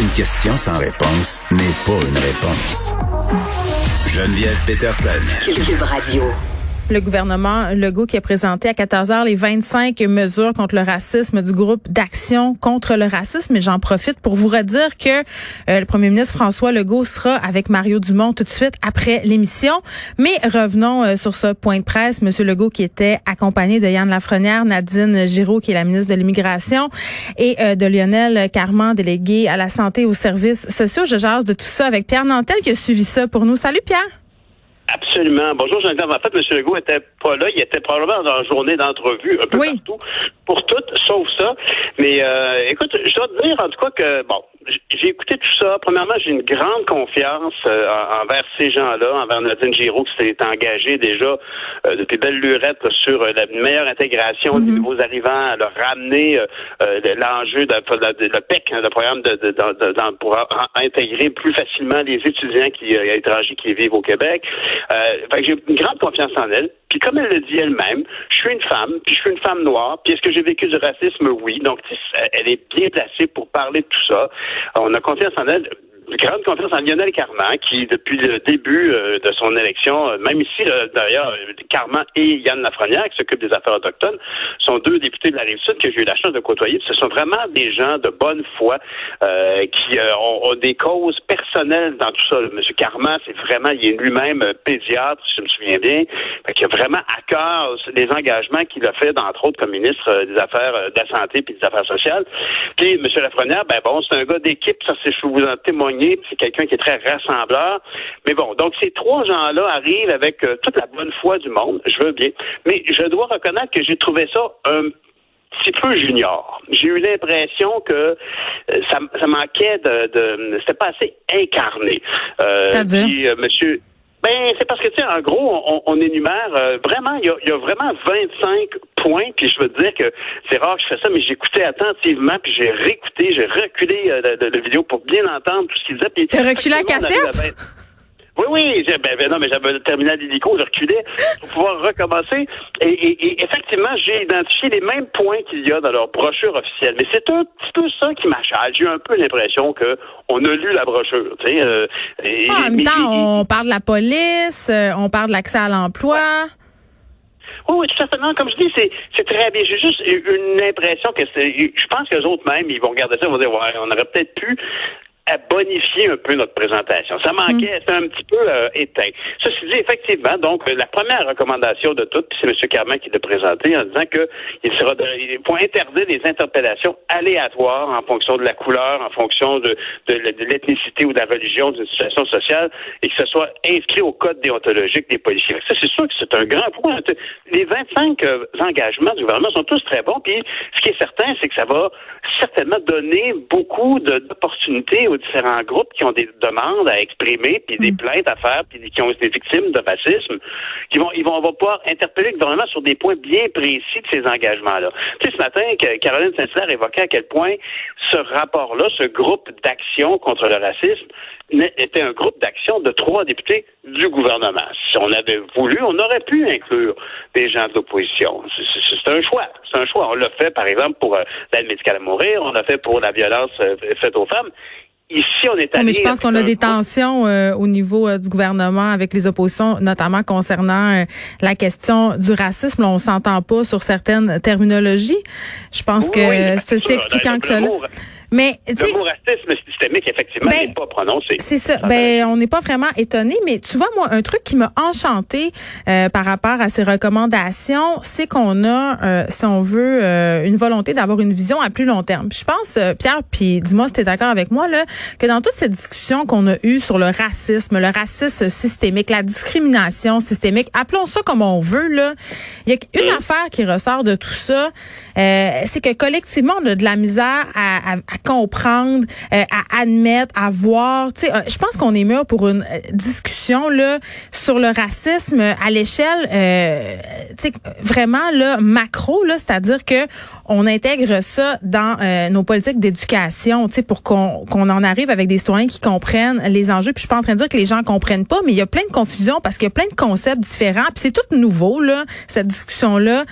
Une question sans réponse n'est pas une réponse. Geneviève Peterson. Cube Radio. Le gouvernement Legault qui a présenté à 14 heures les 25 mesures contre le racisme du groupe d'action contre le racisme. Et j'en profite pour vous redire que euh, le premier ministre François Legault sera avec Mario Dumont tout de suite après l'émission. Mais revenons euh, sur ce point de presse. Monsieur Legault qui était accompagné de Yann Lafrenière, Nadine Giraud qui est la ministre de l'Immigration et euh, de Lionel Carman, délégué à la santé et aux services sociaux. Je jase de tout ça avec Pierre Nantel qui a suivi ça pour nous. Salut Pierre. Absolument. Bonjour, Geneviève. En fait, M. Legault était pas là. Il était probablement dans une journée d'entrevue un peu partout pour tout, sauf ça. Mais euh, écoute, je dois te dire en tout cas que, bon, j'ai écouté tout ça. Premièrement, j'ai une grande confiance euh, envers ces gens-là, envers Nadine Giraud qui s'est engagée déjà euh, depuis belle lurette sur la meilleure intégration des mhm. nouveaux arrivants, à leur ramener l'enjeu de, le PEC, hein, le programme de, de, pour intégrer plus facilement les étudiants qui, étrangers qui vivent au Québec. fait j'ai une grande confiance en elle. Puis comme elle le dit elle-même, je suis une femme, puis je suis une femme noire, puis est-ce que j'ai vécu du racisme? Oui. Donc, elle est bien placée pour parler de tout ça. On a confiance en elle grande confiance en Lionel Carman, qui, depuis le début euh, de son élection, euh, même ici, d'ailleurs, Carman et Yann Lafrenière, qui s'occupent des affaires autochtones, sont deux députés de la Rive-Sud que j'ai eu la chance de côtoyer. Ce sont vraiment des gens de bonne foi euh, qui ont, des causes personnelles dans tout ça. Monsieur Carman, c'est vraiment, il est lui-même pédiatre, si je me souviens bien, qui a vraiment à cœur les engagements qu'il a fait, entre autres, comme ministre des Affaires de la Santé et des Affaires sociales. Puis, Monsieur Lafrenière, ben bon, c'est un gars d'équipe, ça c'est je vous en c'est quelqu'un qui est très rassembleur. Mais bon, donc ces trois gens-là arrivent avec euh, toute la bonne foi du monde, je veux bien. Mais je dois reconnaître que j'ai trouvé ça un petit peu junior. J'ai eu l'impression que euh, ça, ça, manquait de, de c'était pas assez incarné. Euh, C'est-à-dire? monsieur, ben, c'est parce que, tu sais, en gros, on, énumère euh, vraiment, il y a, vraiment 25 points, puis je veux te dire que c'est rare que je fais ça, mais j'écoutais attentivement, puis j'ai réécouté, j'ai reculé euh, la, vidéo pour bien entendre tout ce qu'il disait. T'as reculé la cassette? Oui, ben, ben, non, mais j'avais le terminal d'hélico, je reculais pour pouvoir recommencer. Et, effectivement, j'ai identifié les mêmes points qu'il y a dans leur brochure officielle. Mais c'est un petit peu ça qui m'achale. J'ai eu un peu l'impression que on a lu la brochure. Euh, ah, en même temps, on parle de la police, euh, on parle de l'accès à l'emploi. Oui, oui, tout à fait. comme je dis, c'est, c'est très bien. J'ai juste une impression que c'est. Je pense que les autres même, ils vont regarder ça, ils vont dire ouais, on aurait peut-être pu à bonifier un peu notre présentation. Ça manquait, c'est un petit peu euh, éteint. Ceci dit, effectivement, donc la première recommandation de toutes, c'est M. Carman qui l'a présenté en disant que il sera de, pour interdire les interpellations aléatoires en fonction de la couleur, en fonction de, de, l'ethnicité ou de la religion d'une situation sociale, et que ce soit inscrit au code déontologique des policiers. Ça, c'est sûr que c'est un grand point. Les 25 euh, engagements du gouvernement sont tous très bons, puis ce qui est certain, c'est que ça va certainement donner beaucoup d'opportunités aux différents groupes qui ont des demandes à exprimer, puis des mm. plaintes à faire, puis qui ont été victimes de racisme, qui vont, ils vont, on pouvoir interpeller le gouvernement sur des points bien précis de ces engagements-là. Tu sais, ce matin, Caroline Saint-Hilaire évoquait à quel point ce rapport-là, ce groupe d'action contre le racisme, était un groupe d'action de trois députés du gouvernement. Si on avait voulu, on aurait pu inclure des gens de l'opposition. C'est un choix. C'est un choix. On l'a fait, par exemple, pour euh, l'aide médicale à mourir. On l'a fait pour la violence euh, faite aux femmes. Ici, on est allé. mais je pense qu'on a des tensions euh, au niveau euh, du gouvernement avec les oppositions, notamment concernant euh, la question du racisme. on s'entend pas sur certaines terminologies. Je pense que ceci expliquant que cela. Mais le mot racisme systémique, effectivement, ben, n'est pas prononcé. C'est ça. Ben, on n'est pas vraiment étonné, mais tu vois, moi, un truc qui m'a enchanté euh, par rapport à ces recommandations, c'est qu'on a, euh, si on veut, euh, une volonté d'avoir une vision à plus long terme. je pense, Pierre, puis dis-moi si tu es d'accord avec moi, là, que dans toute cette discussion qu'on a eue sur le racisme, le racisme systémique, la discrimination systémique, appelons ça comme on veut, là, il y a une mmh. affaire qui ressort de tout ça, c'est que collectivement, on a de la misère à, à à comprendre, euh, à admettre, à voir. Tu sais, euh, je pense qu'on est mûr pour une discussion là sur le racisme à l'échelle, tu sais, vraiment là macro là, c'est-à-dire que on intègre ça dans nos politiques d'éducation, tu sais, pour qu'on qu'on en arrive avec des citoyens qui comprennent les enjeux. Puis je suis pas en train de dire que les gens comprennent pas, mais il y a plein de confusion parce qu'il y a plein de concepts différents. Puis c'est tout nouveau là, cette discussion là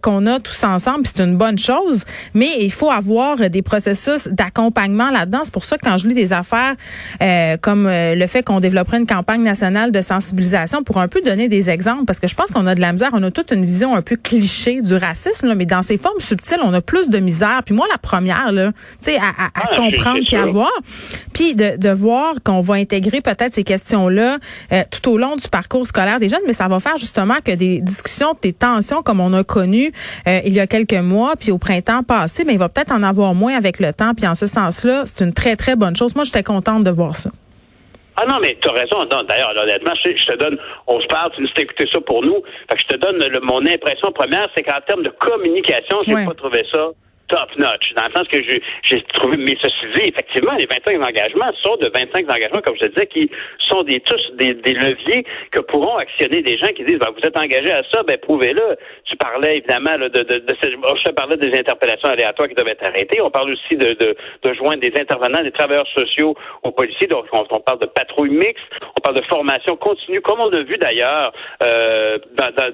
qu'on a tous ensemble. C'est une bonne chose, mais il faut avoir des processus d'accompagnement là-dedans. C'est pour ça que quand je lis des affaires euh, comme euh, le fait qu'on développerait une campagne nationale de sensibilisation pour un peu donner des exemples, parce que je pense qu'on a de la misère, on a toute une vision un peu cliché du racisme, là, mais dans ses formes subtiles, on a plus de misère. Puis moi, la première, là, tu sais, à, à, à ah, comprendre puis à voir, puis de, de voir qu'on va intégrer peut-être ces questions-là euh, tout au long du parcours scolaire des jeunes, mais ça va faire justement que des discussions, des tensions comme on a connu il y a quelques mois, puis au printemps passé, mais il va peut-être en avoir moins avec le temps. Puis en ce sens-là, c'est une très, très bonne chose. Moi, j'étais contente de voir ça. Ah non, mais tu as raison. D'ailleurs, honnêtement, je, te donne, on se parle, tu nous as écouté ça pour nous. Fait que je te donne mon impression première, c'est qu'en termes de communication, j'ai n'ai pas trouvé ça top notch, dans le sens que j'ai trouvé, mais ceci dit, effectivement, les 25 engagements sont de 25 engagements, comme je te disais, qui sont des tous des, leviers que pourront actionner des gens qui disent, ben, vous êtes engagés à ça, ben prouvez-le. Tu parlais évidemment de, de, de, je parlais des interpellations aléatoires qui doivent être arrêtées. On parle aussi de, de, de joindre des intervenants, des travailleurs sociaux aux policiers. Donc, on, parle de patrouille mixte, on parle de formation continue, comme on l'a vu d'ailleurs euh,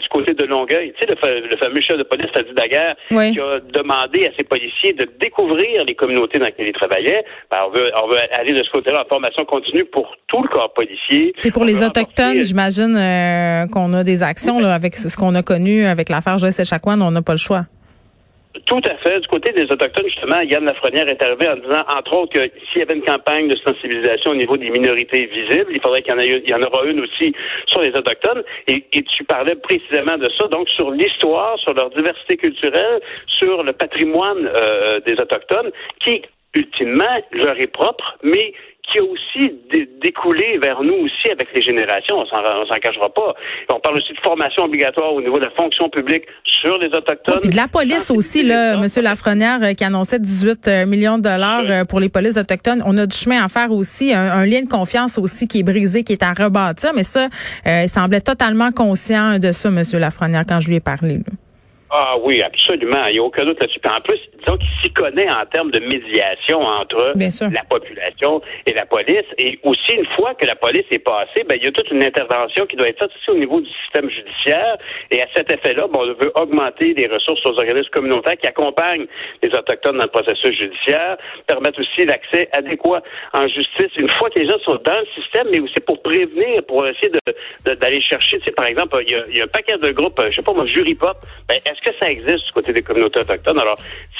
du côté de Longueuil. Tu sais, le, fameux chef de police, Fadi Daguerre, qui a demandé à ses policiers de découvrir les communautés dans lesquelles ils travaillaient. Ben, on, veut, on veut aller de ce côté-là en formation continue pour tout le corps policier. Et pour les Autochtones, j'imagine euh, qu'on a des actions là, avec ce qu'on a connu avec l'affaire Joyce Echaquan, on n'a pas le choix. Tout à fait. Du côté des Autochtones, justement, Yann Lafrenière est arrivé en disant, entre autres, que s'il y avait une campagne de sensibilisation au niveau des minorités visibles, il faudrait qu'il y en, ait, en aura une aussi sur les Autochtones. Et, et tu parlais précisément de ça, donc sur l'histoire, sur leur diversité culturelle, sur le patrimoine euh, des Autochtones, qui, ultimement, leur est propre, mais qui a aussi découlé vers nous aussi avec les générations. On s'en cachera pas. On parle aussi de formation obligatoire au niveau de la fonction publique sur les autochtones. Et de la police aussi, là, Monsieur Lafrenière, euh, qui annonçait 18 euh, millions de dollars euh, pour les polices autochtones. On a du chemin à faire aussi, un, lien de confiance aussi qui est brisé, qui est à rebâtir. Mais ça, il semblait totalement conscient de ça, Monsieur Lafrenière, quand je lui ai parlé. Là. Ah oui, absolument. Il n'y a aucun doute là-dessus. En plus, disons qu'il s'y connaît en termes de médiation entre la population et la police. Et aussi, une fois que la police est passée, ben, il y a toute une intervention qui doit être faite aussi au niveau du système judiciaire. Et à cet effet-là, bon, on veut augmenter les ressources aux organismes communautaires qui accompagnent les Autochtones dans le processus judiciaire, permettre aussi l'accès adéquat en justice une fois que les gens sont dans le système, mais aussi pour prévenir, pour essayer d'aller chercher, tu sais, par exemple, il y, a, un paquet de groupes, je sais pas moi, jury pop, ben, est-ce que ça existe du côté des communautés autochtones? Alors,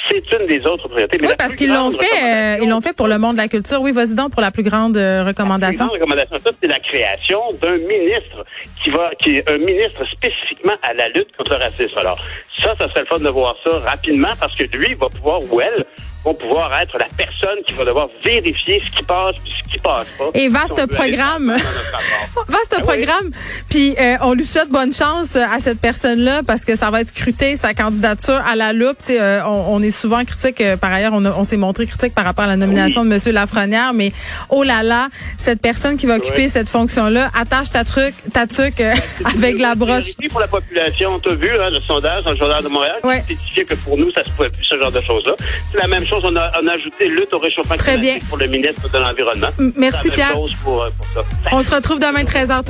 c'est une des autres priorités. oui, parce qu'ils l'ont fait, euh, ils l'ont fait pour le monde de la culture. Oui, vas-y donc pour la plus grande euh, recommandation. La plus grande recommandation, c'est la création d'un ministre qui va, qui est un ministre spécifiquement à la lutte contre le racisme. Alors, ça, ça serait le fun de voir ça rapidement parce que lui va pouvoir, ou elle, vont pouvoir être la personne qui va devoir vérifier ce qui passe puis ce qui passe pas. Et vaste programme. vaste ben programme. Puis euh, on lui souhaite bonne chance à cette personne-là parce que ça va être scruté sa candidature à la loupe. Euh, on, on, est souvent critique. Euh, par ailleurs, on, on s'est montré critique par rapport à la nomination de Monsieur Lafrenière, mais oh là là, cette personne qui va occuper cette fonction-là, attache ta truc, ta truc euh, avec la broche. pour la population, on t'a vu hein, le sondage, le journal de Montréal, ouais. qui que pour nous, ça se pouvait plus ce genre de choses-là. C'est la même on a, ajouté lutte au réchauffement climatique pour le ministre de l'Environnement. Merci, Pierre. Pour, euh, pour ça. On se retrouve demain 13h.